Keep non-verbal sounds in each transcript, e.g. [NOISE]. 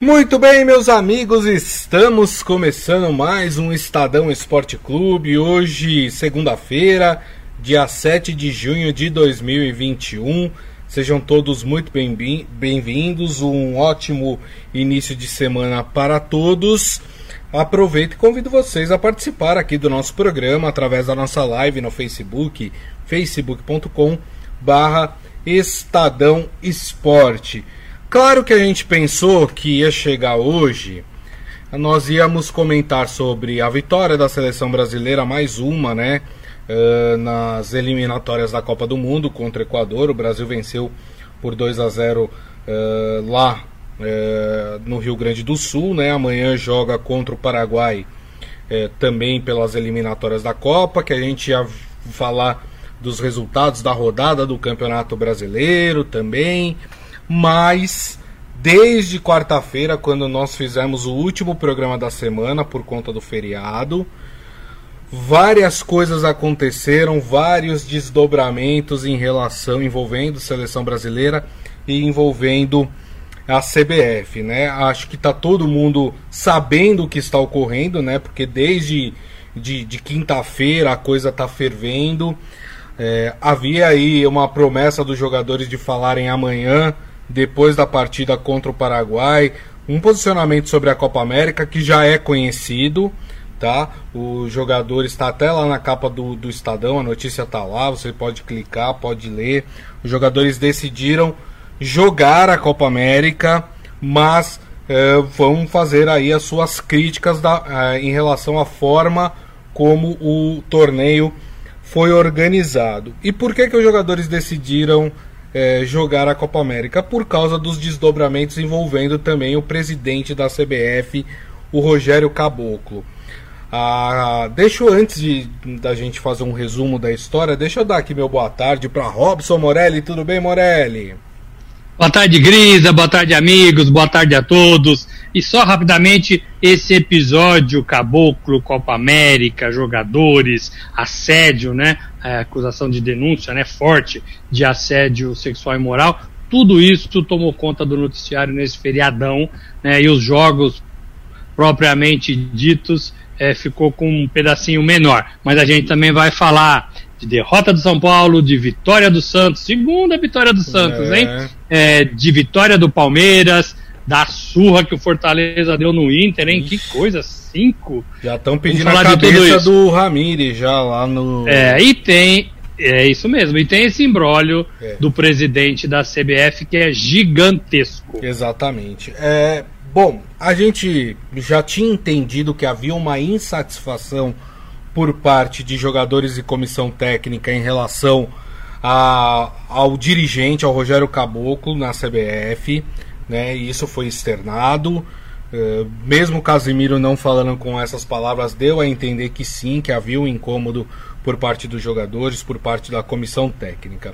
Muito bem, meus amigos, estamos começando mais um Estadão Esporte Clube. Hoje, segunda-feira, dia 7 de junho de 2021. Sejam todos muito bem-vindos. Um ótimo início de semana para todos. Aproveito e convido vocês a participar aqui do nosso programa através da nossa live no Facebook, facebook.com barra Estadão Esporte. Claro que a gente pensou que ia chegar hoje, nós íamos comentar sobre a vitória da seleção brasileira, mais uma, né? Uh, nas eliminatórias da Copa do Mundo contra o Equador. O Brasil venceu por 2 a 0 uh, eh, lá uh, no Rio Grande do Sul, né? Amanhã joga contra o Paraguai também pelas eliminatórias da Copa, que a gente ia falar dos resultados da rodada do Campeonato Brasileiro também. Mas desde quarta-feira, quando nós fizemos o último programa da semana por conta do feriado, várias coisas aconteceram, vários desdobramentos em relação envolvendo seleção brasileira e envolvendo a CBF, né? Acho que está todo mundo sabendo o que está ocorrendo, né? Porque desde de, de quinta-feira a coisa está fervendo. É, havia aí uma promessa dos jogadores de falarem amanhã depois da partida contra o Paraguai, um posicionamento sobre a Copa América que já é conhecido, tá? O jogador está até lá na capa do, do Estadão, a notícia está lá, você pode clicar, pode ler. Os jogadores decidiram jogar a Copa América, mas é, vão fazer aí as suas críticas da, é, em relação à forma como o torneio foi organizado. E por que, que os jogadores decidiram é, jogar a Copa América por causa dos desdobramentos envolvendo também o presidente da CBF, o Rogério Caboclo. Ah, deixa eu, antes de, da gente fazer um resumo da história, deixa eu dar aqui meu boa tarde para Robson Morelli. Tudo bem, Morelli? Boa tarde, Grisa. Boa tarde, amigos. Boa tarde a todos. E só rapidamente, esse episódio Caboclo, Copa América, jogadores, assédio, né? É, acusação de denúncia, né? Forte de assédio sexual e moral. Tudo isso tomou conta do noticiário nesse feriadão, né? E os jogos propriamente ditos é, ficou com um pedacinho menor. Mas a gente também vai falar de derrota do São Paulo, de vitória do Santos, segunda vitória do Santos, é. hein? É, de vitória do Palmeiras, da surra que o Fortaleza deu no Inter, hein? Ixi. Que coisa, cinco. Já estão pedindo a cabeça do Ramires já lá no. É, e tem. É isso mesmo, e tem esse imbróglio é. do presidente da CBF que é gigantesco. Exatamente. É, bom, a gente já tinha entendido que havia uma insatisfação por parte de jogadores e comissão técnica em relação a, ao dirigente, ao Rogério Caboclo na CBF né? E isso foi externado. Uh, mesmo Casimiro não falando com essas palavras, deu a entender que sim, que havia um incômodo por parte dos jogadores, por parte da comissão técnica.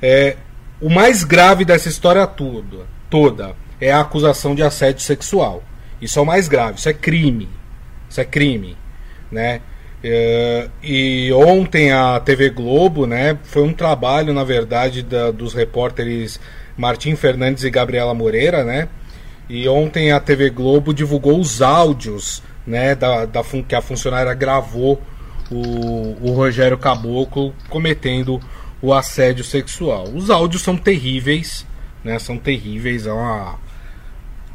É, o mais grave dessa história toda, toda é a acusação de assédio sexual. Isso é o mais grave, isso é crime. Isso é crime. Né? É, e ontem a TV Globo, né, foi um trabalho, na verdade, da, dos repórteres Martim Fernandes e Gabriela Moreira, né? E ontem a TV Globo divulgou os áudios, né, da, da que a funcionária gravou o, o Rogério Caboclo cometendo o assédio sexual. Os áudios são terríveis, né? São terríveis, é uma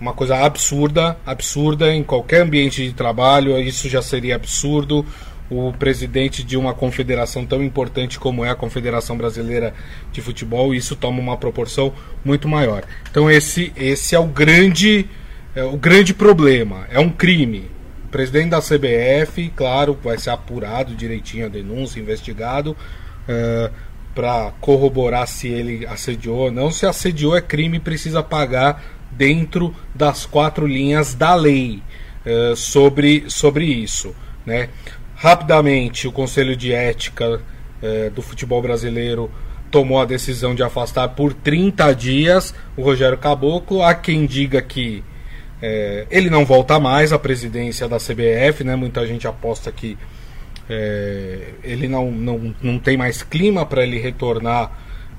uma coisa absurda, absurda em qualquer ambiente de trabalho, isso já seria absurdo o presidente de uma confederação tão importante como é a Confederação Brasileira de Futebol, isso toma uma proporção muito maior. Então esse, esse é o grande é o grande problema, é um crime. O presidente da CBF, claro, vai ser apurado direitinho a denúncia, investigado, uh, é, para corroborar se ele assediou ou não. Se assediou é crime, precisa pagar dentro das quatro linhas da lei uh, sobre, sobre isso. Né? Rapidamente, o Conselho de Ética é, do futebol brasileiro tomou a decisão de afastar por 30 dias o Rogério Caboclo. Há quem diga que é, ele não volta mais à presidência da CBF, né? Muita gente aposta que é, ele não, não, não tem mais clima para ele retornar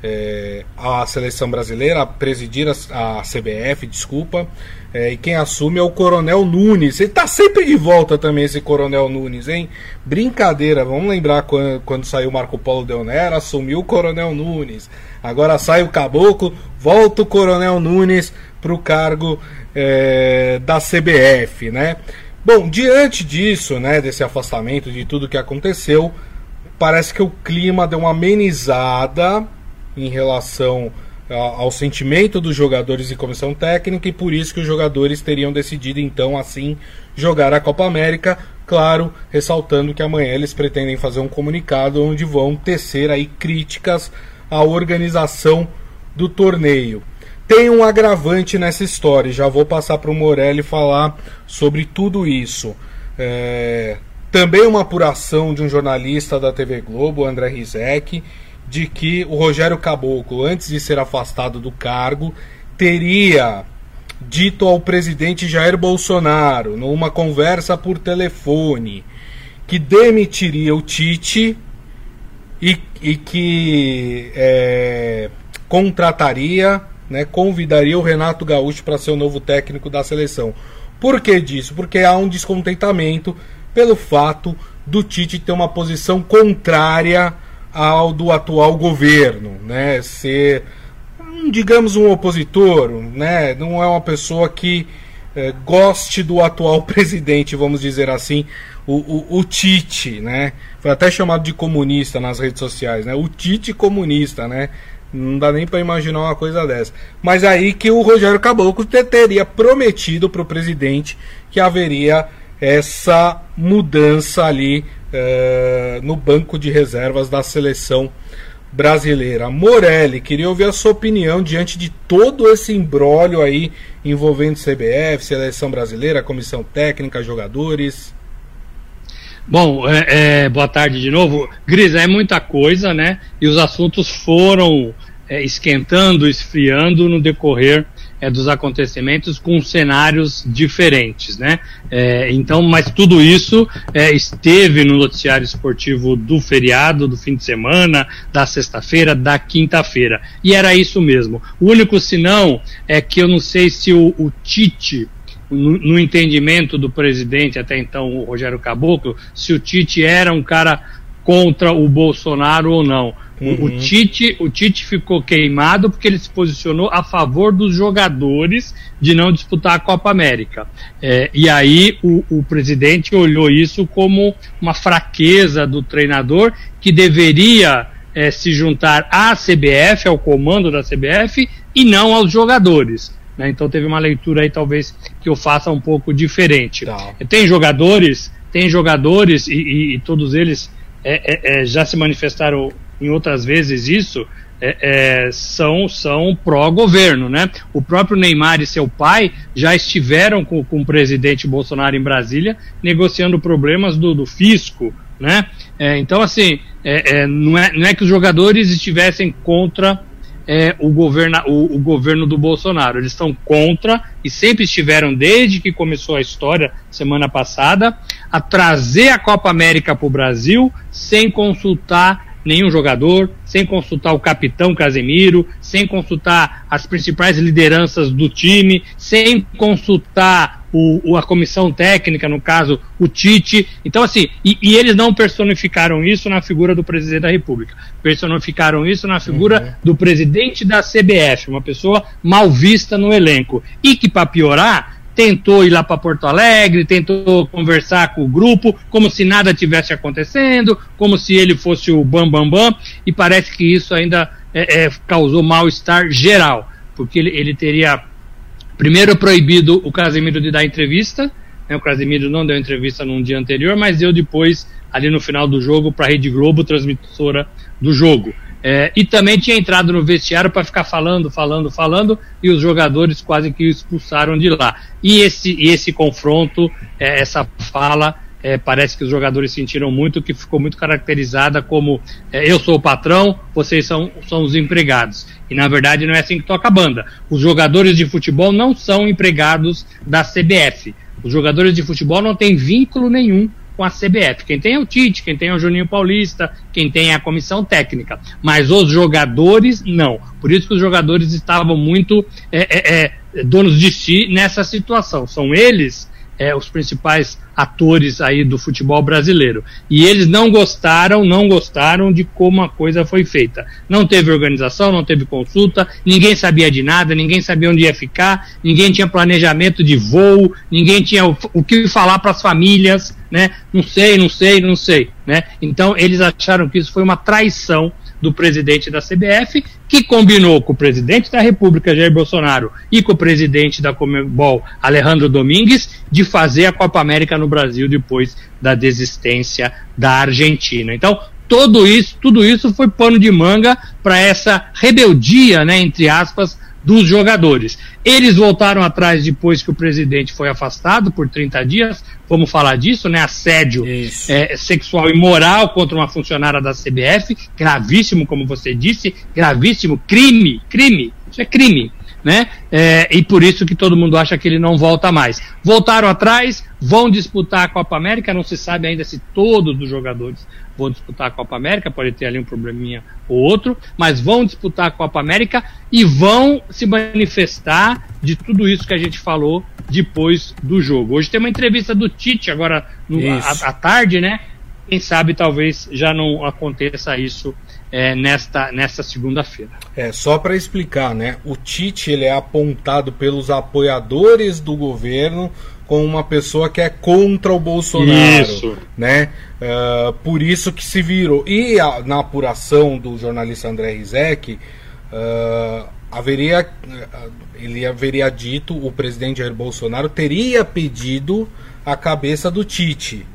é, a seleção brasileira, a presidir a, a CBF, desculpa. É, e quem assume é o Coronel Nunes. Ele tá sempre de volta também, esse Coronel Nunes, hein? Brincadeira, vamos lembrar quando, quando saiu Marco Polo Deonera, assumiu o Coronel Nunes. Agora sai o Caboclo, volta o Coronel Nunes pro cargo é, da CBF, né? Bom, diante disso, né, desse afastamento, de tudo que aconteceu, parece que o clima deu uma amenizada em relação ao sentimento dos jogadores e comissão técnica e por isso que os jogadores teriam decidido então assim jogar a Copa América, claro, ressaltando que amanhã eles pretendem fazer um comunicado onde vão tecer aí críticas à organização do torneio. Tem um agravante nessa história, já vou passar para o Morelli falar sobre tudo isso. É... Também uma apuração de um jornalista da TV Globo, André Rizek, de que o Rogério Caboclo, antes de ser afastado do cargo, teria dito ao presidente Jair Bolsonaro, numa conversa por telefone, que demitiria o Tite e, e que é, contrataria, né, convidaria o Renato Gaúcho para ser o novo técnico da seleção. Por que disso? Porque há um descontentamento pelo fato do Tite ter uma posição contrária ao do atual governo, né? Ser, digamos, um opositor, né? Não é uma pessoa que é, goste do atual [LAUGHS] presidente, vamos dizer assim, o, o, o, Tite, né? Foi até chamado de comunista nas redes sociais, né? O Tite comunista, né? Não dá nem para imaginar uma coisa dessa. Mas aí que o Rogério Caboclo teria prometido para o presidente que haveria essa mudança ali é, no banco de reservas da seleção brasileira. Morelli, queria ouvir a sua opinião diante de todo esse embrólio aí envolvendo CBF, seleção brasileira, comissão técnica, jogadores. Bom, é, é, boa tarde de novo. Gris, é muita coisa, né? E os assuntos foram é, esquentando, esfriando no decorrer é, dos acontecimentos com cenários diferentes, né? É, então, mas tudo isso é, esteve no noticiário esportivo do feriado, do fim de semana, da sexta-feira, da quinta-feira. E era isso mesmo. O único sinão é que eu não sei se o, o Tite no, no, entendimento do presidente, até então o Rogério Caboclo, se o Tite era um cara contra o Bolsonaro ou não. Uhum. O, Tite, o Tite ficou queimado porque ele se posicionou a favor dos jogadores de não disputar a Copa América. É, e aí o, o presidente olhou isso como uma fraqueza do treinador que deveria é, se juntar à CBF, ao comando da CBF, e não aos jogadores. Né? Então teve uma leitura aí talvez que eu faça um pouco diferente. Tá. Tem jogadores, tem jogadores e, e, e todos eles é, é, é já se manifestaram em outras vezes isso, é, é, são, são pró-governo, né? O próprio Neymar e seu pai já estiveram com, com o presidente Bolsonaro em Brasília negociando problemas do, do fisco, né? É, então, assim, é, é, não, é, não é que os jogadores estivessem contra é, o, governo, o, o, governo do Bolsonaro. Eles estão contra e sempre estiveram, desde que começou a história, semana passada, a trazer a Copa América para o Brasil sem consultar nenhum jogador, sem consultar o capitão Casemiro, sem consultar as principais lideranças do time, sem consultar o, a comissão técnica, no caso, o Tite. Então, assim, e, e, eles não personificaram isso na figura do presidente da República. Personificaram isso na figura uhum. do presidente da CBF, uma pessoa mal vista no elenco. E que, para piorar, tentou ir lá para Porto Alegre, tentou conversar com o grupo, como se nada tivesse acontecendo, como se ele fosse o bam bam bam, e parece que isso ainda é, é, causou mal-estar geral, porque ele, ele teria primeiro proibido o Casemiro de dar entrevista, né, o Casemiro não deu entrevista num dia anterior, mas deu depois, ali no final do jogo, para a Rede Globo, transmissora do jogo. É, e também tinha entrado no vestiário para ficar falando, falando, falando, e os jogadores quase que o expulsaram de lá. E esse, esse confronto, é, essa fala, é, parece que os jogadores sentiram muito, que ficou muito caracterizada como é, eu sou o patrão, vocês são, são os empregados. E na verdade não é assim que toca a banda. Os jogadores de futebol não são empregados da CBF. Os jogadores de futebol não têm vínculo nenhum com a CBF. Quem tem é o Tite, quem tem é o Juninho Paulista, quem tem é a comissão técnica. Mas os jogadores, não. Por isso que os jogadores estavam muito é, é, é, donos de si nessa situação. São eles é, os principais atores aí do futebol brasileiro. E eles não gostaram, não gostaram de como a coisa foi feita. Não teve organização, não teve consulta, ninguém sabia de nada, ninguém sabia onde ia ficar, ninguém tinha planejamento de voo, ninguém tinha o, o que falar para as famílias, né? Não sei, não sei, não sei, né? Então eles acharam que isso foi uma traição do presidente da CBF, que combinou com o presidente da República, Jair Bolsonaro, e com o presidente da Comebol, Alejandro Domingues, de fazer a Copa América no Brasil depois da desistência da Argentina. Então, tudo isso, tudo isso foi pano de manga para essa rebeldia, né, entre aspas, dos jogadores. Eles voltaram atrás depois que o presidente foi afastado por 30 dias, vamos falar disso, né? Assédio é, sexual e moral contra uma funcionária da CBF, gravíssimo, como você disse, gravíssimo, crime, crime, isso é crime. Né? É, e por isso que todo mundo acha que ele não volta mais. Voltaram atrás, vão disputar a Copa América, não se sabe ainda se todos os jogadores vão disputar a Copa América, pode ter ali um probleminha ou outro, mas vão disputar a Copa América e vão se manifestar de tudo isso que a gente falou depois do jogo. Hoje tem uma entrevista do Tite, agora no, à, tarde, né? Quem sabe talvez já não aconteça isso é, nesta, nesta segunda-feira. É, só para explicar, né? O Tite ele é apontado pelos apoiadores do governo com uma pessoa que é contra o Bolsonaro, isso. né? Uh, por isso que se virou. E a, na apuração do jornalista André Rizek, uh, haveria, ele haveria dito, o presidente Jair Bolsonaro teria pedido a cabeça do Tite,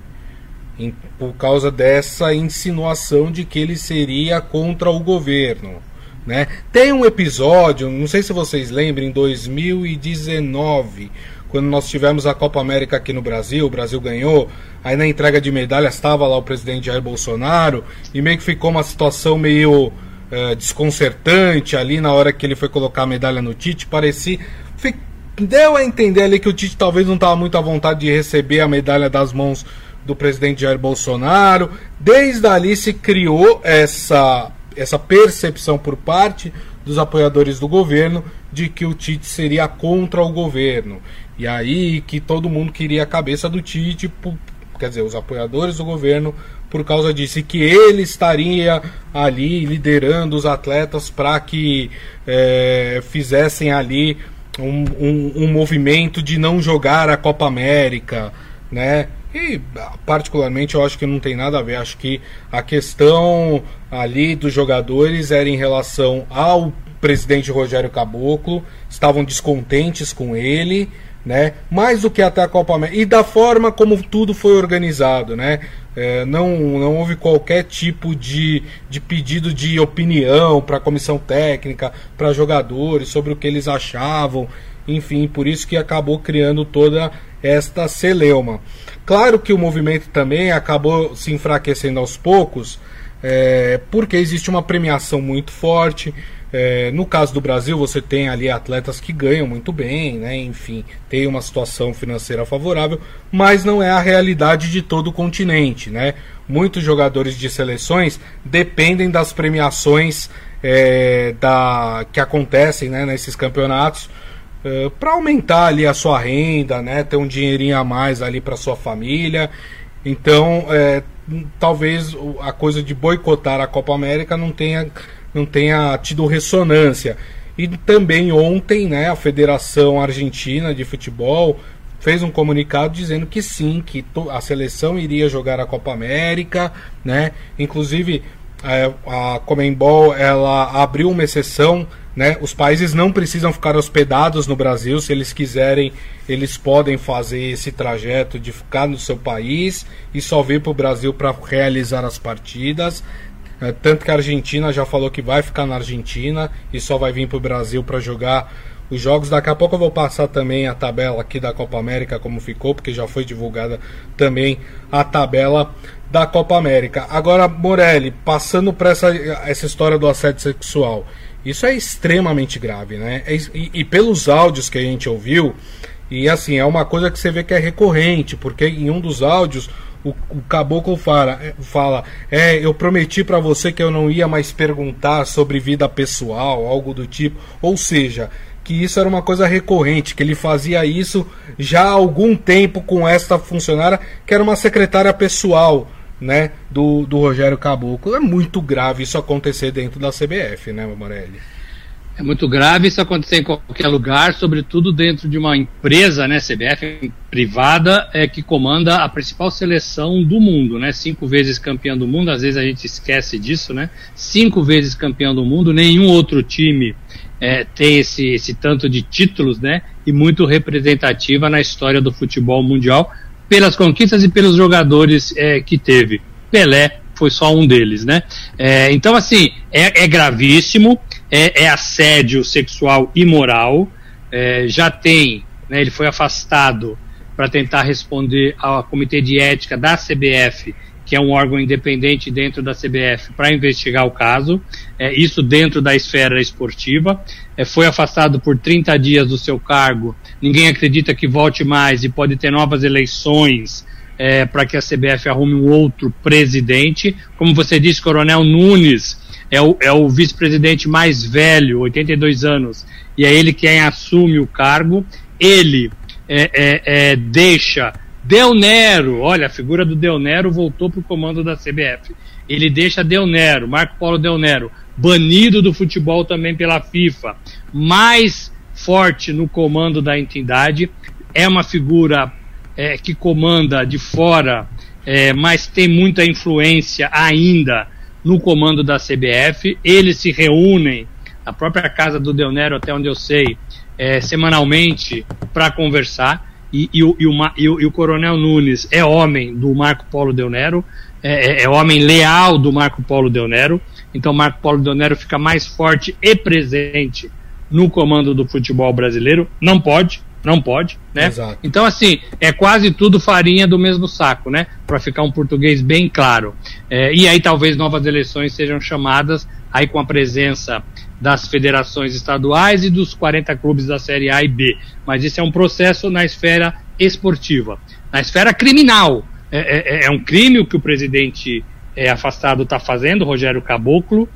em, por causa dessa insinuação de que ele seria contra o governo. Né? Tem um episódio, não sei se vocês lembram, em 2019, quando nós tivemos a Copa América aqui no Brasil, o Brasil ganhou, aí na entrega de medalhas estava lá o presidente Jair Bolsonaro, e meio que ficou uma situação meio uh, desconcertante ali na hora que ele foi colocar a medalha no Tite, parecia. Deu a entender ali que o Tite talvez não estava muito à vontade de receber a medalha das mãos do presidente Jair Bolsonaro. Desde ali se criou essa, essa percepção por parte dos apoiadores do governo de que o Tite seria contra o governo. E aí que todo mundo queria a cabeça do Tite, quer dizer, os apoiadores do governo, por causa disso, e que ele estaria ali liderando os atletas para que é, fizessem ali um, um, um, movimento de não jogar a Copa América, né? E particularmente eu acho que não tem nada a ver. Acho que a questão ali dos jogadores era em relação ao presidente Rogério Caboclo, estavam descontentes com ele né? Mais do que até a Copa América. E da forma como tudo foi organizado, né? É, não, não houve qualquer tipo de, de pedido de opinião para a comissão técnica, para jogadores, sobre o que eles achavam, enfim, por isso que acabou criando toda esta celeuma. Claro que o movimento também acabou se enfraquecendo aos poucos, é, porque existe uma premiação muito forte, é, no caso do Brasil, você tem ali atletas que ganham muito bem, né? enfim, tem uma situação financeira favorável, mas não é a realidade de todo o continente. Né? Muitos jogadores de seleções dependem das premiações é, da, que acontecem né, nesses campeonatos é, para aumentar ali a sua renda, né? ter um dinheirinho a mais ali para sua família. Então, é, talvez a coisa de boicotar a Copa América não tenha não tenha tido ressonância. E também ontem, né, a Federação Argentina de Futebol fez um comunicado dizendo que sim, que a seleção iria jogar a Copa América, né? Inclusive é, a Comembol ela abriu uma exceção, né? Os países não precisam ficar hospedados no Brasil, se eles quiserem, eles podem fazer esse trajeto de ficar no seu país e só vir para o Brasil para realizar as partidas. É, tanto que a Argentina já falou que vai ficar na Argentina e só vai vir para o Brasil para jogar os jogos. Daqui a pouco eu vou passar também a tabela aqui da Copa América, como ficou, porque já foi divulgada também a tabela da Copa América. Agora, Morelli, passando para essa, essa história do assédio sexual. Isso é extremamente grave, né? É e, e pelos áudios que a gente ouviu, e assim, é uma coisa que você vê que é recorrente, porque em um dos áudios o, o caboclo fala, é, fala, é, eu prometi para você que eu não ia mais perguntar sobre vida pessoal, algo do tipo. Ou seja, que isso era uma coisa recorrente, que ele fazia isso já há algum tempo com esta funcionária, que era uma secretária pessoal, né, do, do Rogério Caboclo. É muito grave isso acontecer dentro da CBF, né, Morelli? É muito grave isso acontecer em qualquer lugar, sobretudo dentro de uma empresa, né, CBF privada, é que comanda a principal seleção do mundo, né? Cinco vezes campeão do mundo, às vezes a gente esquece disso, né? Cinco vezes campeão do mundo, nenhum outro time é, tem esse, esse tanto de títulos, né? E muito representativa na história do futebol mundial pelas conquistas e pelos jogadores é, que teve. Pelé foi só um deles, né? É, então, assim, é, é gravíssimo, é, é, assédio sexual e moral. É, já tem, né, ele foi afastado para tentar responder ao Comitê de Ética da CBF que é um órgão independente dentro da CBF para investigar o caso, é, isso dentro da esfera esportiva. É, foi afastado por 30 dias do seu cargo, ninguém acredita que volte mais e pode ter novas eleições é, para que a CBF arrume um outro presidente. Como você disse, Coronel Nunes é o, é o vice-presidente mais velho, 82 anos, e é ele quem assume o cargo. Ele é, é, é deixa Del Nero, olha, a figura do Del Nero voltou para o comando da CBF. Ele deixa Del Nero, Marco Paulo Del Nero, banido do futebol também pela FIFA, mais forte no comando da entidade. É uma figura é, que comanda de fora, é, mas tem muita influência ainda no comando da CBF. Eles se reúnem, a própria casa do Del Nero, até onde eu sei, é, semanalmente para conversar e, e, o, e, o, e, o, e o Coronel Nunes é homem do Marco Polo Del Nero, é, é, é homem leal do Marco Polo Del Nero, então Marco Polo Del Nero fica mais forte e presente no comando do futebol brasileiro. Não pode, não pode, né? Exato. Então, assim, é quase tudo farinha do mesmo saco, né? Para ficar um português bem claro. É, e aí talvez novas eleições sejam chamadas, aí com a presença das federações estaduais e dos 40 clubes da Série A e B. Mas isso é um processo na esfera esportiva. Na esfera criminal, é, é, é um crime o que o presidente é, afastado está fazendo, Rogério Caboclo.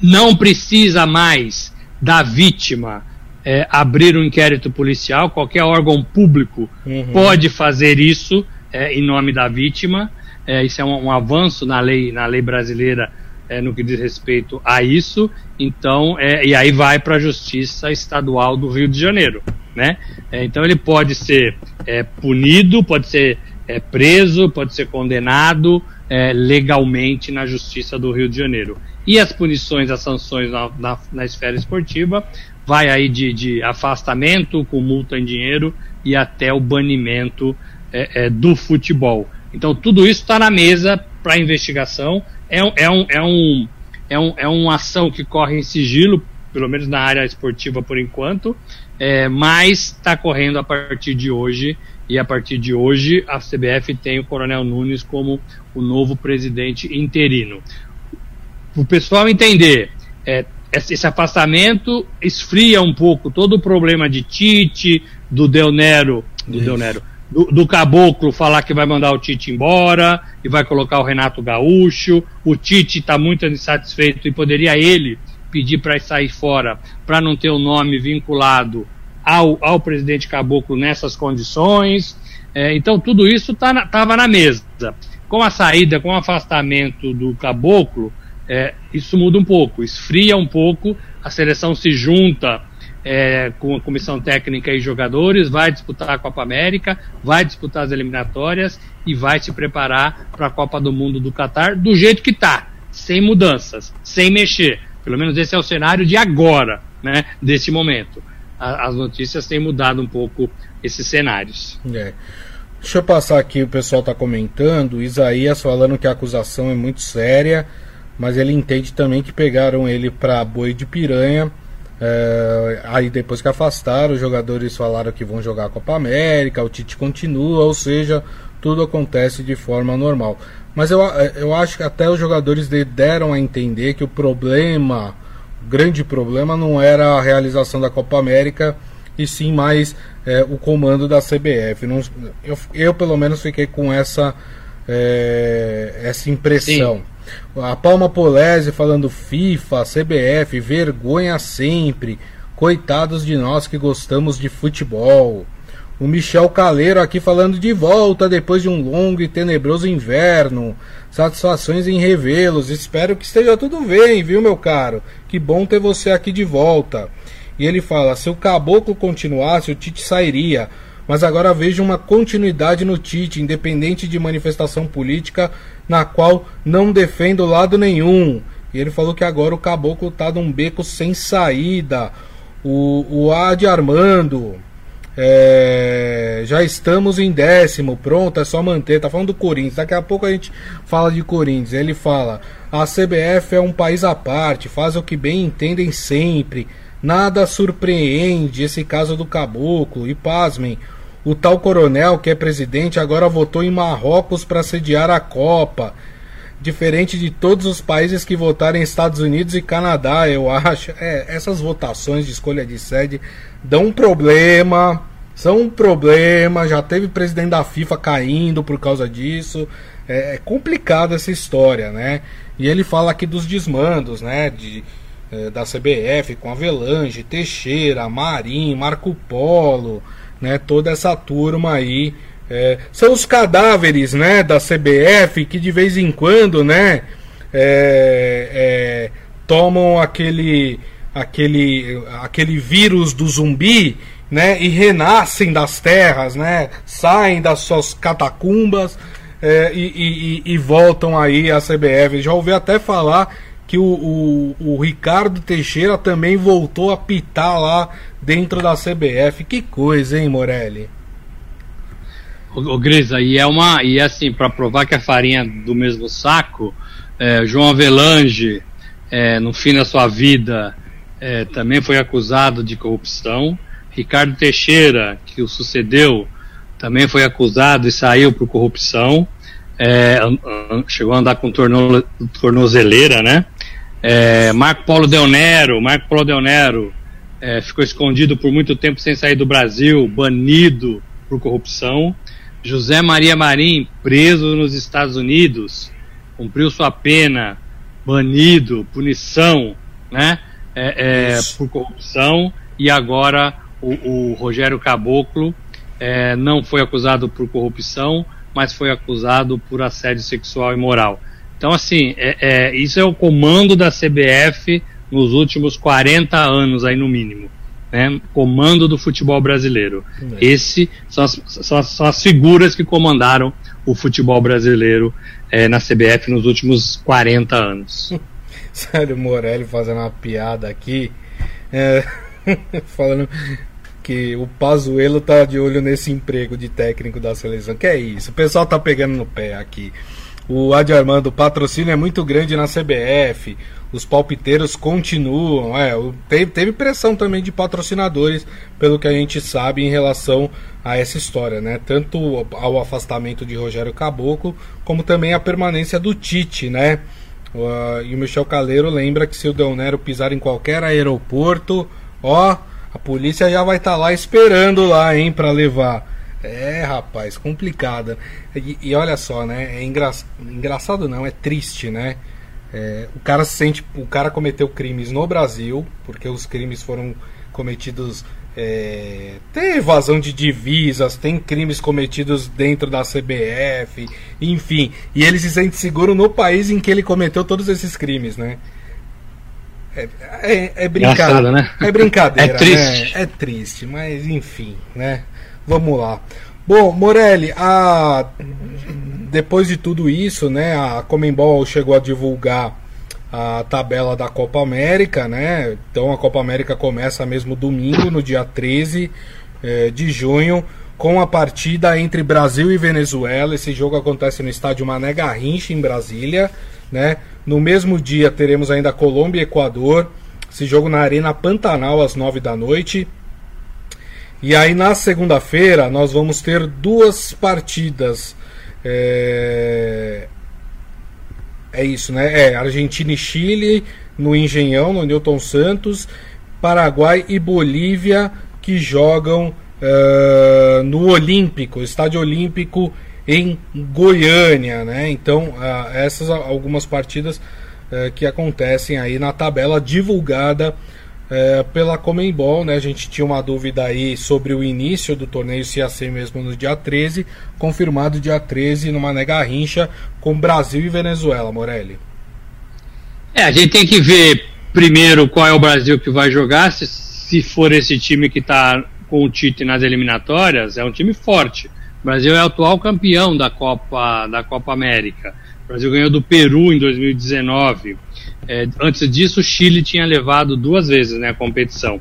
Não precisa mais da vítima é, abrir um inquérito policial, qualquer órgão público uhum. pode fazer isso é, em nome da vítima. É, isso é um, um, avanço na lei, na lei brasileira é, no que diz respeito a isso. Então, é, e aí vai para a Justiça Estadual do Rio de Janeiro, né? É, então ele pode ser é, punido, pode ser é, preso, pode ser condenado é, legalmente na Justiça do Rio de Janeiro. E as punições, as sanções na, na, na esfera esportiva vai aí de, de, afastamento com multa em dinheiro e até o banimento do futebol. Então tudo isso está na mesa para investigação é, um, é, um, é, um, é, um, é uma ação que corre em sigilo, pelo menos na área esportiva por enquanto, é, mas está correndo a partir de hoje, e a partir de hoje a CBF tem o Coronel Nunes como o novo presidente interino. O pessoal entender, é, esse afastamento esfria um pouco todo o problema de Tite, do Del Nero, do. Del Nero, do, do, Caboclo falar que vai mandar o Tite embora e vai colocar o Renato Gaúcho. O Tite está muito insatisfeito e poderia ele pedir para sair fora para não ter o nome vinculado ao, ao presidente Caboclo nessas condições. É, então tudo isso estava tá na, na mesa. Com a saída, com o afastamento do Caboclo, é, isso muda um pouco, esfria um pouco, a seleção se junta é, com a comissão técnica e jogadores, vai disputar a Copa América, vai disputar as eliminatórias e vai se preparar para a Copa do Mundo do Catar do jeito que está, sem mudanças, sem mexer. Pelo menos esse é o cenário de agora, né, desse momento. A, as notícias têm mudado um pouco esses cenários. É. Deixa eu passar aqui, o pessoal está comentando, Isaías falando que a acusação é muito séria, mas ele entende também que pegaram ele para boi de piranha é, aí depois que afastaram, os jogadores falaram que vão jogar a Copa América, o Tite continua, ou seja, tudo acontece de forma normal. Mas eu, eu acho que até os jogadores deram a entender que o problema, o grande problema, não era a realização da Copa América, e sim mais é, o comando da CBF. Não, eu, eu, pelo menos, fiquei com essa, é, essa impressão. Sim. A Palma Polese falando FIFA, CBF, vergonha sempre. Coitados de nós que gostamos de futebol. O Michel Caleiro aqui falando de volta depois de um longo e tenebroso inverno. Satisfações em revê-los. Espero que esteja tudo bem, viu, meu caro? Que bom ter você aqui de volta. E ele fala: se o caboclo continuasse, o Tite sairia. Mas agora vejo uma continuidade no Tite, independente de manifestação política, na qual não defendo lado nenhum. E ele falou que agora o caboclo está num beco sem saída. O, o Ad Armando. É, já estamos em décimo, pronto, é só manter. Tá falando do Corinthians, daqui a pouco a gente fala de Corinthians. Ele fala: a CBF é um país à parte, faz o que bem entendem sempre. Nada surpreende esse caso do caboclo. E pasmem, o tal coronel, que é presidente, agora votou em Marrocos para sediar a Copa. Diferente de todos os países que votaram em Estados Unidos e Canadá, eu acho. É, essas votações de escolha de sede dão um problema. São um problema. Já teve presidente da FIFA caindo por causa disso. É, é complicada essa história, né? E ele fala aqui dos desmandos, né? De, é, da CBF com Avelange, Teixeira, Marim, Marco Polo né? Toda essa turma aí. É, são os cadáveres, né? Da CBF que de vez em quando, né? É, é, tomam aquele, aquele, aquele vírus do zumbi, né? E renascem das terras, né? Saem das suas catacumbas é, e, e, e, voltam aí à CBF. Já ouvi até falar que o, o, o, Ricardo Teixeira também voltou a pitar lá dentro da CBF. Que coisa, hein, Morelli? O, Grisa, e é uma. E é assim, para provar que a farinha do mesmo saco, é, João Avelange, é, no fim da sua vida, é, também foi acusado de corrupção. Ricardo Teixeira, que o sucedeu, também foi acusado e saiu por corrupção. É, chegou a andar com torno, tornozeleira, né? É, Marco Paulo Del Nero, Marco Paulo Del Nero é, ficou escondido por muito tempo sem sair do Brasil, banido por corrupção. José Maria Marim, preso nos Estados Unidos, cumpriu sua pena, banido, punição, né? É, é por corrupção. E agora o, o Rogério Caboclo é, não foi acusado por corrupção, mas foi acusado por assédio sexual e moral. Então, assim, é, é, isso é o comando da CBF nos últimos 40 anos, aí no mínimo. Né? Comando do futebol brasileiro. Esse são as, são, são as, figuras que comandaram o futebol brasileiro é, na CBF nos últimos 40 anos. [LAUGHS] Sério, Morelli fazendo uma piada aqui, é, [LAUGHS] falando que o Pazuello tá de olho nesse emprego de técnico da seleção. Que é isso? O pessoal tá pegando no pé aqui. O Adi Armando, o patrocínio é muito grande na CBF. Os palpiteiros continuam. É, teve, teve pressão também de patrocinadores, pelo que a gente sabe em relação a essa história, né? Tanto ao afastamento de Rogério Caboclo, como também a permanência do Tite, né? Uh, e o Michel Caleiro lembra que se o Del Nero pisar em qualquer aeroporto, ó, a polícia já vai estar tá lá esperando lá, hein, para levar. É, rapaz, complicada. E, e, olha só, né? É engra... engraçado não, é triste, né? É, o cara se sente, o cara cometeu crimes no Brasil, porque os crimes foram cometidos. É, tem evasão de divisas, tem crimes cometidos dentro da CBF, enfim. E ele se sente seguro no país em que ele cometeu todos esses crimes, né? É, é, é brincadeira, né? É brincadeira, [LAUGHS] é triste. Né? É triste, mas enfim, né? Vamos lá. Bom, Morelli, a... depois de tudo isso, né, a Comembol chegou a divulgar a tabela da Copa América, né? Então a Copa América começa mesmo domingo, no dia 13 eh, de junho, com a partida entre Brasil e Venezuela. Esse jogo acontece no estádio Mané Garrincha, em Brasília, né? No mesmo dia teremos ainda Colômbia e Equador. Esse jogo na Arena Pantanal às 9 da noite. E aí na segunda-feira nós vamos ter duas partidas. É, é isso, né? É Argentina e Chile no Engenhão, no Newton Santos, Paraguai e Bolívia, que jogam uh, no Olímpico, Estádio Olímpico em Goiânia, né? Então, uh, essas algumas partidas uh, que acontecem aí na tabela divulgada pela Comembol, né? A gente tinha uma dúvida aí sobre o início do torneio, se ia ser mesmo no dia 13, confirmado dia 13 numa nega rincha com Brasil e Venezuela, Morelli. É, a gente tem que ver primeiro qual é o Brasil que vai jogar, se, se for esse time que está com o Tite nas eliminatórias, é um time forte. O Brasil é o atual campeão da Copa, da Copa América. Brasil ganhou do Peru em 2019. É, antes disso, o Chile tinha levado duas vezes né, a competição.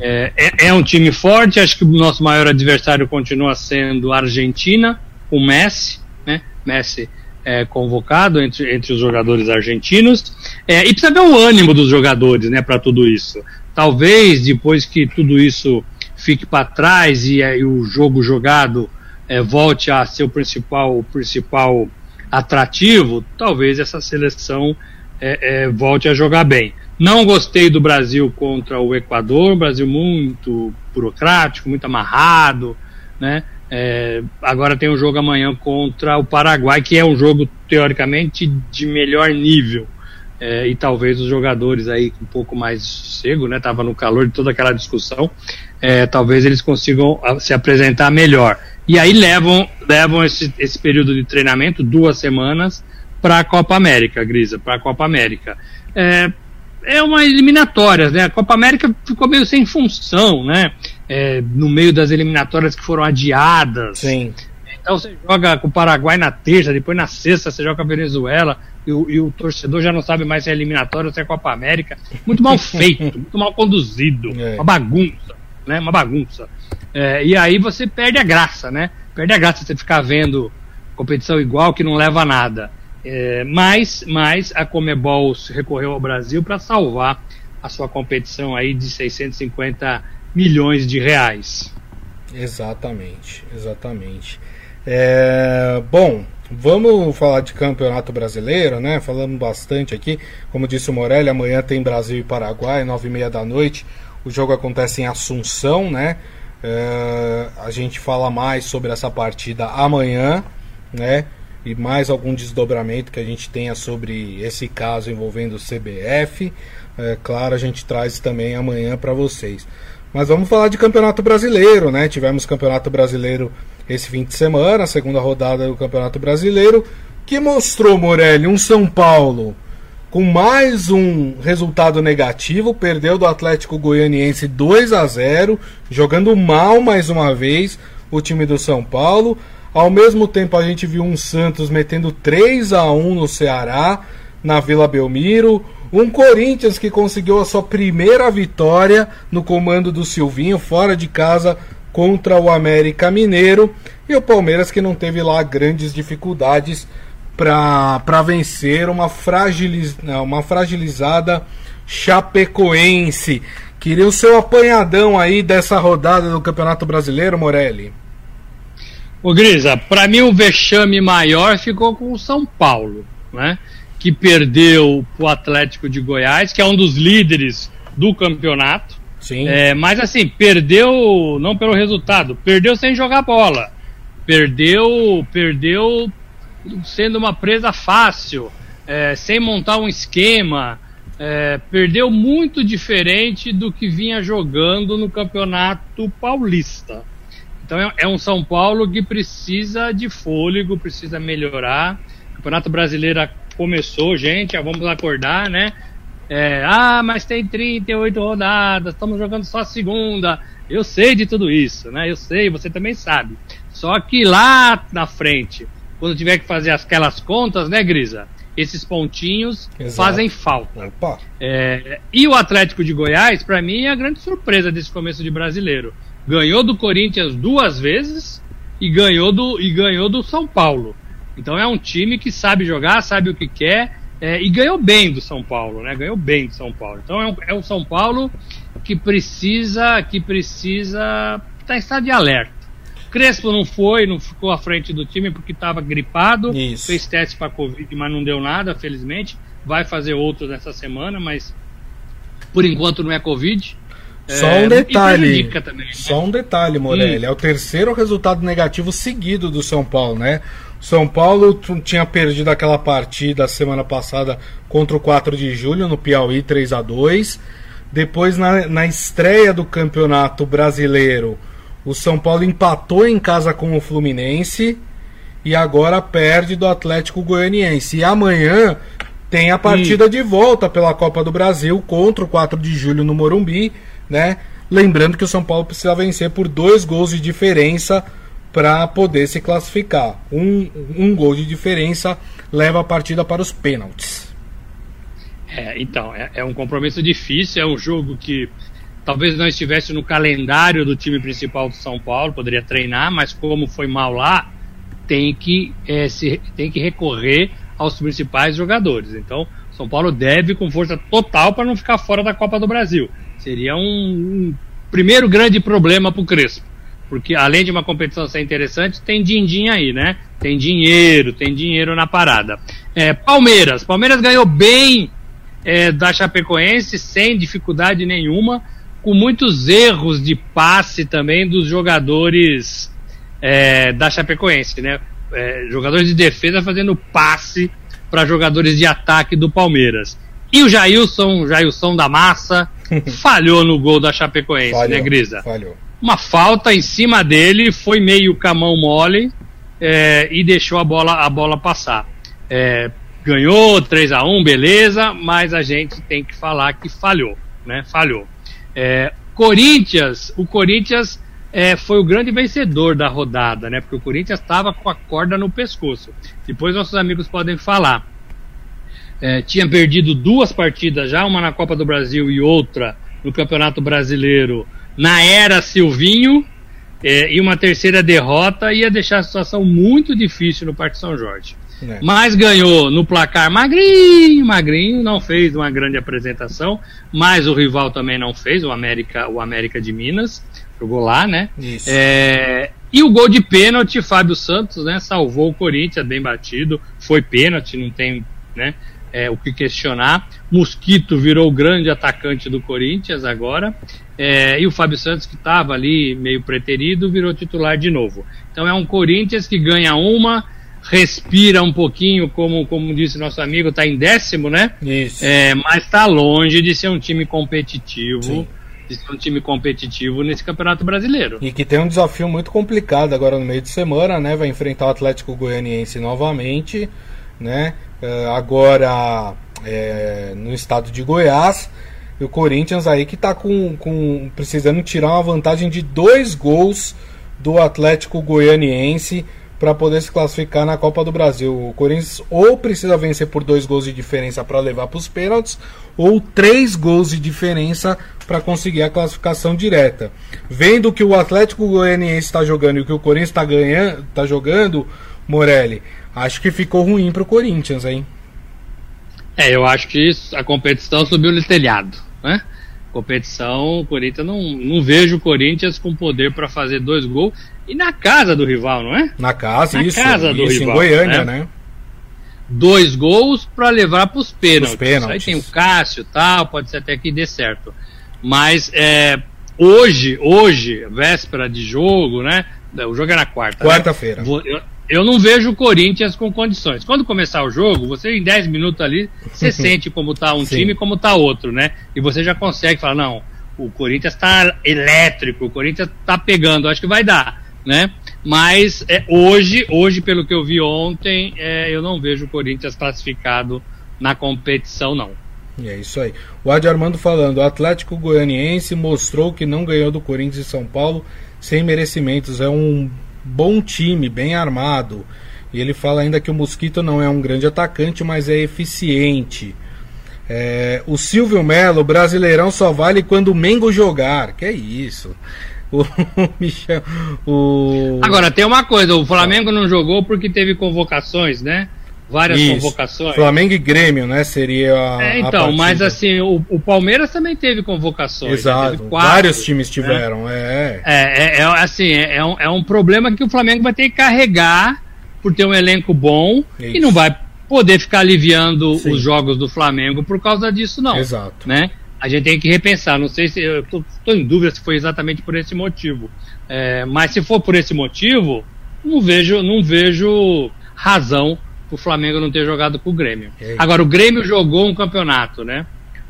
É, é, é, um time forte, acho que o nosso maior adversário continua sendo a Argentina, o Messi. Né? Messi é, convocado entre, entre os jogadores argentinos. É, e precisa ver o ânimo dos jogadores né, para tudo isso. Talvez depois que tudo isso fique para trás e, e, o jogo jogado é, volte a ser o principal, o principal atrativo, talvez essa seleção é, é, volte a jogar bem. Não gostei do Brasil contra o Equador, Brasil muito burocrático, muito amarrado, né? É, agora tem um jogo amanhã contra o Paraguai, que é um jogo teoricamente de melhor nível. É, e talvez os jogadores aí um pouco mais cego, né? Tava no calor de toda aquela discussão. É, talvez eles consigam ah, se apresentar melhor. E aí levam, levam esse, esse período de treinamento, duas semanas, para a Copa América, Grisa, para a Copa América. É, é uma eliminatória, né? A Copa América ficou meio sem função, né? É, no meio das eliminatórias que foram adiadas. Sim. Então você joga com o Paraguai na terça, depois na sexta você joga com a Venezuela e o, e o torcedor já não sabe mais se é eliminatória ou se é Copa América. Muito mal [LAUGHS] feito, muito mal conduzido, é. uma bagunça, né? Uma bagunça. É, e aí você perde a graça, né? Perde a graça você ficar vendo competição igual que não leva a nada. É, mas, mas a Comebol recorreu ao Brasil para salvar a sua competição aí de 650 milhões de reais. Exatamente, exatamente. É, bom, vamos falar de campeonato brasileiro, né? Falamos bastante aqui. Como disse o Morelli, amanhã tem Brasil e Paraguai, nove e meia da noite. O jogo acontece em Assunção, né? É, a gente fala mais sobre essa partida amanhã, né? e mais algum desdobramento que a gente tenha sobre esse caso envolvendo o CBF. É, claro, a gente traz também amanhã para vocês. Mas vamos falar de Campeonato Brasileiro, né? Tivemos Campeonato Brasileiro esse fim de semana, a segunda rodada do Campeonato Brasileiro, que mostrou, Morelli, um São Paulo com mais um resultado negativo, perdeu do Atlético Goianiense 2 a 0, jogando mal mais uma vez o time do São Paulo. Ao mesmo tempo, a gente viu um Santos metendo 3 a 1 no Ceará, na Vila Belmiro. Um Corinthians que conseguiu a sua primeira vitória no comando do Silvinho, fora de casa, contra o América Mineiro. E o Palmeiras que não teve lá grandes dificuldades para vencer uma, fragiliz, uma fragilizada Chapecoense. Queria o seu apanhadão aí dessa rodada do Campeonato Brasileiro, Morelli. Ô Grisa, para mim o vexame maior ficou com o São Paulo, né? Que perdeu o Atlético de Goiás, que é um dos líderes do campeonato. Sim. É, mas assim, perdeu não pelo resultado, perdeu sem jogar bola. Perdeu, perdeu sendo uma presa fácil, é, sem montar um esquema. É, perdeu muito diferente do que vinha jogando no campeonato paulista. Então é, é um São Paulo que precisa de fôlego, precisa melhorar. O Campeonato Brasileiro começou, gente, já vamos acordar, né? É, ah, mas tem 38 rodadas, estamos jogando só segunda. Eu sei de tudo isso, né? Eu sei, você também sabe. Só que lá na frente, quando tiver que fazer aquelas contas, né, Grisa? Esses pontinhos Exato. fazem falta. É, e o Atlético de Goiás, para mim, é a grande surpresa desse começo de brasileiro ganhou do Corinthians duas vezes e ganhou do, e ganhou do São Paulo. Então é um time que sabe jogar, sabe o que quer é, e ganhou bem do São Paulo, né? Ganhou bem do São Paulo. Então é um, é um São Paulo que precisa, que precisa estar em estado de alerta. Crespo não foi, não ficou à frente do time porque estava gripado, Isso. fez teste para Covid, mas não deu nada, felizmente. Vai fazer outros nessa semana, mas por enquanto não é Covid. Só um é, detalhe. Também, né? Só um detalhe, Morelli. Hum. É o terceiro resultado negativo seguido do São Paulo, né? São Paulo tinha perdido aquela partida semana passada contra o 4 de julho no Piauí 3 a 2 Depois, na, na estreia do Campeonato Brasileiro, o São Paulo empatou em casa com o Fluminense e agora perde do Atlético Goianiense. E amanhã tem a partida hum. de volta pela Copa do Brasil contra o 4 de julho no Morumbi né? Lembrando que o São Paulo precisa vencer por dois gols de diferença para poder se classificar. Um, um gol de diferença leva a partida para os pênaltis. É, então, é, é, um compromisso difícil, é um jogo que talvez não estivesse no calendário do time principal do São Paulo, poderia treinar, mas como foi mal lá, tem que, é, se, tem que recorrer aos principais jogadores. Então, São Paulo deve com força total para não ficar fora da Copa do Brasil. Seria um, um primeiro grande problema para o Crespo. Porque além de uma competição ser interessante, tem din-din aí, né? Tem dinheiro, tem dinheiro na parada. É, Palmeiras. Palmeiras ganhou bem é, da Chapecoense, sem dificuldade nenhuma, com muitos erros de passe também dos jogadores é, da Chapecoense, né? É, jogadores de defesa fazendo passe para jogadores de ataque do Palmeiras. E o Jailson, Jailson da Massa, [LAUGHS] falhou no gol da Chapecoense, falhou, né, Grisa? Falhou. Uma falta em cima dele, foi meio camão mole é, e deixou a bola, a bola passar. É, ganhou 3 a 1 beleza, mas a gente tem que falar que falhou, né? Falhou. É, Corinthians, o Corinthians é, foi o grande vencedor da rodada, né? Porque o Corinthians estava com a corda no pescoço. Depois nossos amigos podem falar é, tinha perdido duas partidas já, uma na Copa do Brasil e outra no Campeonato Brasileiro na era Silvinho, é, e uma terceira derrota ia deixar a situação muito difícil no Parque São Jorge. É. Mas ganhou no placar magrinho, magrinho, não fez uma grande apresentação, mas o rival também não fez, o América, o América de Minas, jogou lá, né? É, e o gol de pênalti, Fábio Santos, né? Salvou o Corinthians, bem batido, foi pênalti, não tem, né? é, o que questionar. Mosquito virou o grande atacante do Corinthians agora. É, e o Fábio Santos, que estava ali meio preterido, virou titular de novo. Então é um Corinthians que ganha uma, respira um pouquinho, como, como disse nosso amigo, está em décimo, né? Isso. É, mas está longe de ser um time competitivo. Sim. De ser um time competitivo nesse Campeonato Brasileiro. E que tem um desafio muito complicado agora no meio de semana, né? Vai enfrentar o Atlético Goianiense novamente, né? Eh, agora é, no estado de Goiás. E o Corinthians aí que está com, com, precisando tirar uma vantagem de dois gols do Atlético Goianiense para poder se classificar na Copa do Brasil. O Corinthians ou precisa vencer por dois gols de diferença para levar para os pênaltis, ou três gols de diferença para conseguir a classificação direta. Vendo que o Atlético Goianiense está jogando e o que o Corinthians está ganhando, tá jogando, Morelli, Acho que ficou ruim pro Corinthians, hein? É, eu acho que a competição subiu no telhado, né? Competição, o Corinthians não, não vejo o Corinthians com poder para fazer dois gols e na casa do rival, não é? Na casa, na isso. casa do isso rival, em Goiânia, né? né? Dois gols para levar para os pênaltis. pênaltis. Aí tem o Cássio, tal, pode ser até que dê certo. Mas é, hoje, hoje, véspera de jogo, né? O jogo é na quarta. Né? Quarta-feira. Né? eu não vejo o Corinthians com condições. Quando começar o jogo, você em 10 minutos ali, você [LAUGHS] sente como tá um Sim. time e como tá outro, né? E você já consegue falar, não, o Corinthians tá elétrico, o Corinthians tá pegando, acho que vai dar, né? Mas é, hoje, hoje, pelo que eu vi ontem, é, eu não vejo o Corinthians classificado na competição, não. É isso aí. O Adi Armando falando, o Atlético Goianiense mostrou que não ganhou do Corinthians e São Paulo sem merecimentos. É um bom time, bem armado. E ele fala ainda que o Mosquito não é um grande atacante, mas é eficiente. É, o Silvio Melo, Brasileirão só vale quando o Mengo jogar. Que é isso? O [LAUGHS] Michel. O... Agora, tem uma coisa: o Flamengo não jogou porque teve convocações, né? Várias isso. convocações. Flamengo e Grêmio, né? Seria a. É, então, a mas assim, o, o, Palmeiras também teve convocações. Exato. Teve quatro, Vários times né? tiveram, né? é. É, é, é, assim, é, é, um, é um problema que o Flamengo vai ter que carregar por ter um elenco bom isso. e não vai poder ficar aliviando Sim. os jogos do Flamengo por causa disso, não. Exato. Né? A gente tem que repensar. Não sei se eu estou em dúvida se foi exatamente por esse motivo, é, mas se for por esse motivo, não vejo, não vejo razão o Flamengo não ter jogado com o Grêmio. É Agora o Grêmio jogou um campeonato, né?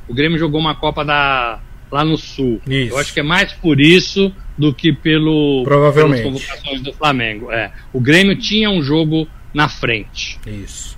O Grêmio jogou uma Copa da lá no Sul. Isso. Eu acho que é mais por isso do que pelo Provavelmente. pelas convocações do Flamengo. É, o Grêmio tinha um jogo na frente. Isso.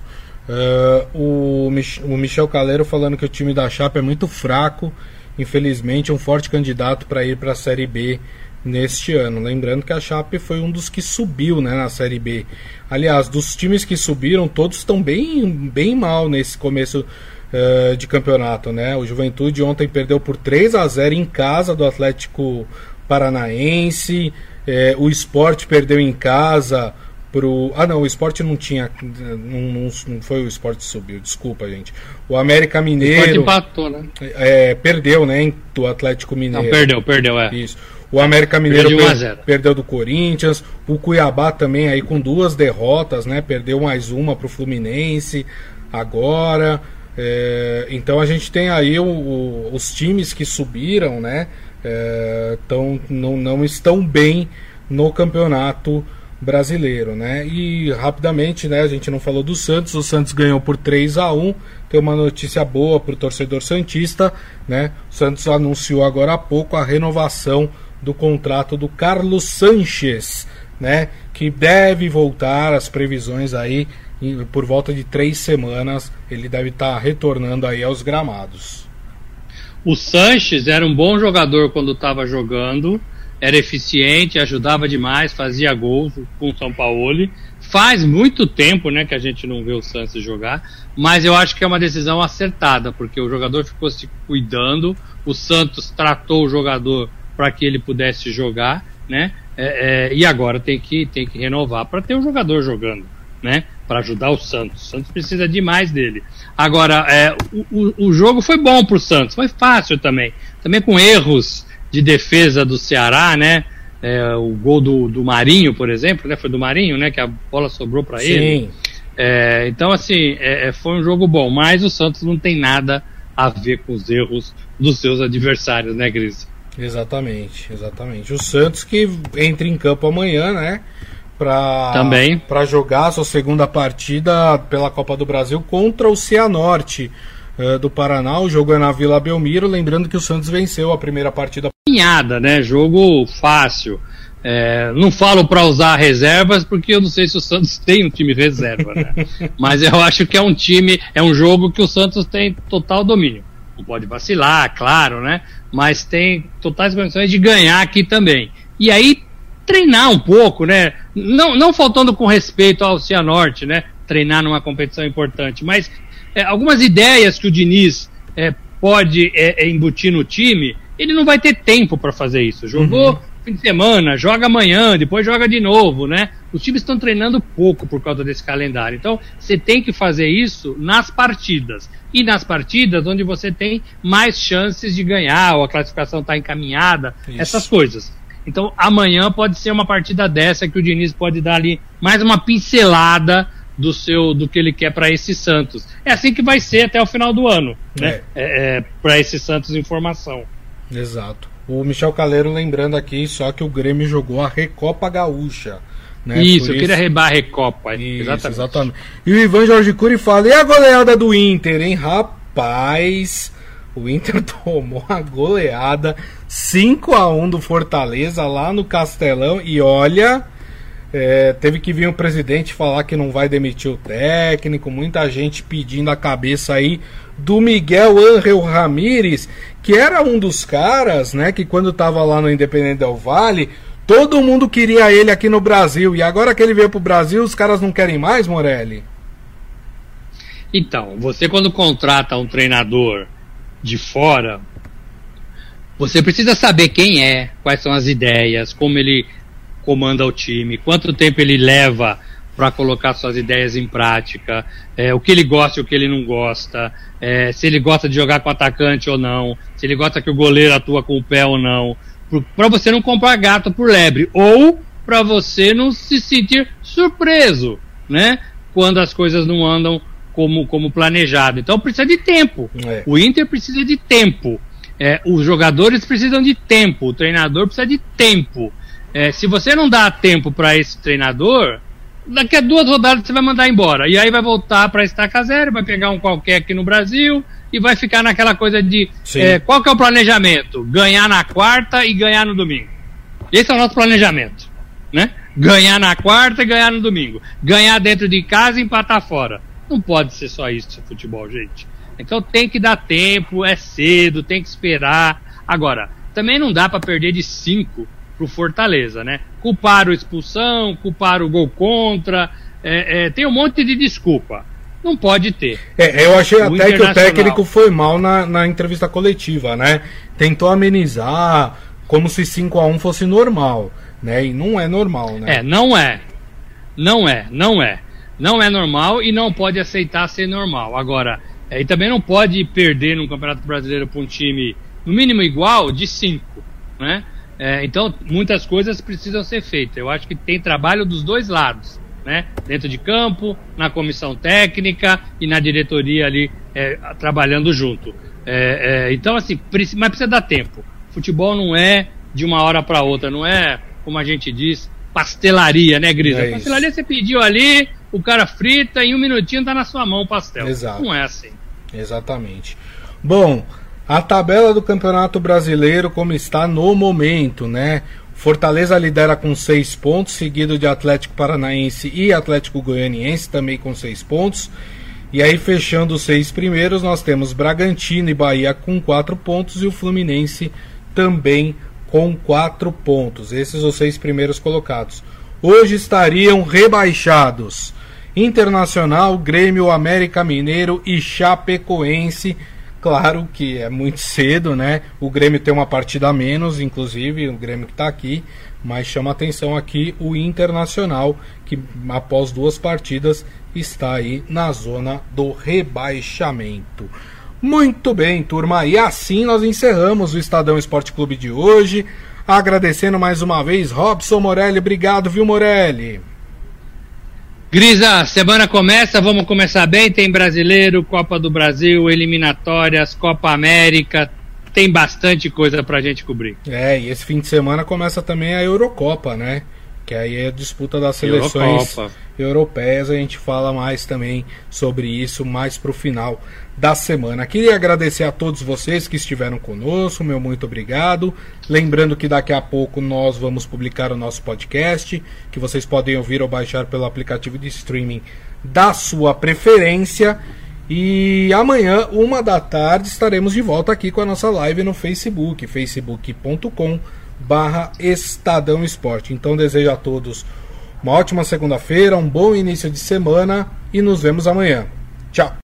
Uh, o, o Michel Caleiro falando que o time da Chapa é muito fraco. Infelizmente, um forte candidato para ir para a Série B neste ano. Lembrando que a Chape foi um dos que subiu né, na Série B. Aliás, dos times que subiram, todos estão bem, bem mal nesse começo uh, de campeonato. Né? O Juventude ontem perdeu por 3 a 0 em casa do Atlético Paranaense. É, o Esporte perdeu em casa pro. Ah, não, o esporte não tinha. Não, não, não foi o esporte que subiu, desculpa, gente. O América Mineiro. O empatou, né? É, perdeu, né? Do Atlético Mineiro. Não, perdeu, perdeu, é. Isso. O América Mineiro per, perdeu do Corinthians. O Cuiabá também aí com duas derrotas, né? Perdeu mais uma pro Fluminense agora. É, então a gente tem aí o, o, os times que subiram, né? É, tão, não, não estão bem no campeonato brasileiro, né? E rapidamente, né, a gente não falou do Santos, o Santos ganhou por 3 a 1. Tem uma notícia boa para o torcedor santista, né? O Santos anunciou agora há pouco a renovação do contrato do Carlos Sanches, né? Que deve voltar as previsões aí por volta de três semanas. Ele deve estar tá retornando aí aos gramados. O Sanches era um bom jogador quando estava jogando era eficiente, ajudava demais, fazia gols com o São Paulo. Faz muito tempo né, que a gente não vê o Santos jogar, mas eu acho que é uma decisão acertada, porque o jogador ficou se cuidando, o Santos tratou o jogador para que ele pudesse jogar, né? É, é, e agora tem que, tem que renovar para ter o um jogador jogando, né? Para ajudar o Santos. O Santos precisa demais dele. Agora, é, o, o, o jogo foi bom para o Santos, foi fácil também. Também com erros de defesa do Ceará, né? É, o gol do, do Marinho, por exemplo, né? Foi do Marinho, né? Que a bola sobrou para ele. É, então, assim, é, é, foi um jogo bom, mas o Santos não tem nada a ver com os erros dos seus adversários, né, Gris? Exatamente, exatamente. O Santos que entra em campo amanhã, né? Pra, Também. Para jogar a sua segunda partida pela Copa do Brasil contra o Cianorte. Eh, do Paraná. O jogo é na Vila Belmiro. Lembrando que o Santos venceu a primeira partida. Pinhada, né? Jogo fácil. É, não falo para usar reservas porque eu não sei se o Santos [LAUGHS] tem um time reserva, né? Mas eu acho que é um time, é um jogo que o Santos tem total domínio. Não pode vacilar, claro, né? Mas tem totais condições de ganhar aqui também. E aí treinar um pouco, né? Não, não faltando com respeito ao Cianorte, né? Treinar numa competição importante, mas é, algumas ideias que o Diniz é, pode é, é embutir no time, ele não vai ter tempo para fazer isso. Jogou uhum. fim de semana, joga amanhã, depois joga de novo, né? Os times estão treinando pouco por causa desse calendário. Então, você tem que fazer isso nas partidas. E nas partidas onde você tem mais chances de ganhar, ou a classificação está encaminhada, isso. essas coisas. Então, amanhã pode ser uma partida dessa que o Diniz pode dar ali mais uma pincelada do seu do que ele quer para esse Santos. É assim que vai ser até o final do ano, né? É. É, é para esse Santos em formação. Exato. O Michel Caleiro lembrando aqui só que o Grêmio jogou a Recopa Gaúcha. Né? Isso, Por eu queria rebar a Recopa. Isso, exatamente. exatamente. E o Ivan Jorge Cury fala: e a goleada do Inter, hein? Rapaz, o Inter [LAUGHS] tomou a goleada 5 a 1 do Fortaleza lá no Castelão. E olha, é, teve que vir o presidente falar que não vai demitir o técnico, muita gente pedindo a cabeça aí do Miguel Ángel Ramírez, que era um dos caras, né, que quando tava lá no Independente Del Vale, todo mundo queria ele aqui no Brasil, e agora que ele veio pro Brasil, os caras não querem mais, Morelli? Então, você quando contrata um treinador de fora, você precisa saber quem é, quais são as ideias, como ele comanda o time, quanto tempo ele leva para colocar suas ideias em prática, é, o que ele gosta e o que ele não gosta, é, se ele gosta de jogar com atacante ou não, se ele gosta que o goleiro atua com o pé ou não, para você não comprar gato por lebre, ou para você não se sentir surpreso, né? Quando as coisas não andam como, como planejado. Então precisa de tempo. É. O Inter precisa de tempo. É, os jogadores precisam de tempo, o treinador precisa de tempo. É, se você não dá tempo para esse treinador, daqui a duas rodadas você vai mandar embora. E aí vai voltar para estaca zero, vai pegar um qualquer aqui no Brasil e vai ficar naquela coisa de é, qual que é o planejamento? Ganhar na quarta e ganhar no domingo. Esse é o nosso planejamento. Né? Ganhar na quarta e ganhar no domingo. Ganhar dentro de casa e empatar fora. Não pode ser só isso futebol, gente. Então tem que dar tempo, é cedo, tem que esperar. Agora, também não dá para perder de cinco pro Fortaleza, né? Culpar o expulsão, culpar o gol contra, é, é, tem um monte de desculpa. Não pode ter. É, eu achei o até que o técnico foi mal na, na entrevista coletiva, né? Tentou amenizar como se 5 a 1 fosse normal, né? E não é normal, né? É, não é. Não é, não é. Não é normal e não pode aceitar ser normal. Agora, é, e também não pode perder no Campeonato Brasileiro para um time, no mínimo igual, de 5, né? É, então, muitas coisas precisam ser feitas. Eu acho que tem trabalho dos dois lados, né? Dentro de campo, na comissão técnica e na diretoria ali é, trabalhando junto. É, é então, assim, mas precisa dar tempo. Futebol não é de uma hora para outra, não é, como a gente diz, pastelaria, né, Grisa? É pastelaria você pediu ali, o cara frita, em um minutinho tá na sua mão o pastel. Exato. Não é assim. Exatamente. Bom, a tabela do Campeonato Brasileiro como está no momento, né? Fortaleza lidera com seis pontos, seguido de Atlético Paranaense e Atlético Goianiense também com seis pontos. E aí, fechando os seis primeiros, nós temos Bragantino e Bahia com quatro pontos e o Fluminense também com quatro pontos. Esses os seis primeiros colocados. Hoje estariam rebaixados Internacional, Grêmio, América Mineiro e Chapecoense Claro que é muito cedo, né? O Grêmio tem uma partida a menos, inclusive, o Grêmio que está aqui, mas chama atenção aqui o Internacional, que após duas partidas está aí na zona do rebaixamento. Muito bem, turma, e assim nós encerramos o Estadão Esporte Clube de hoje. Agradecendo mais uma vez, Robson Morelli. Obrigado, viu, Morelli? Grisa, semana começa, vamos começar bem. Tem brasileiro, Copa do Brasil, eliminatórias, Copa América. Tem bastante coisa pra gente cobrir. É, e esse fim de semana começa também a Eurocopa, né? Que aí é a disputa das seleções Eurocopa. europeias. A gente fala mais também sobre isso mais pro final da semana. Queria agradecer a todos vocês que estiveram conosco, meu muito obrigado. Lembrando que daqui a pouco nós vamos publicar o nosso podcast, que vocês podem ouvir ou baixar pelo aplicativo de streaming da sua preferência. E amanhã, uma da tarde, estaremos de volta aqui com a nossa live no Facebook, facebook.com barra Estadão Esporte. Então desejo a todos uma ótima segunda-feira, um bom início de semana e nos vemos amanhã. Tchau!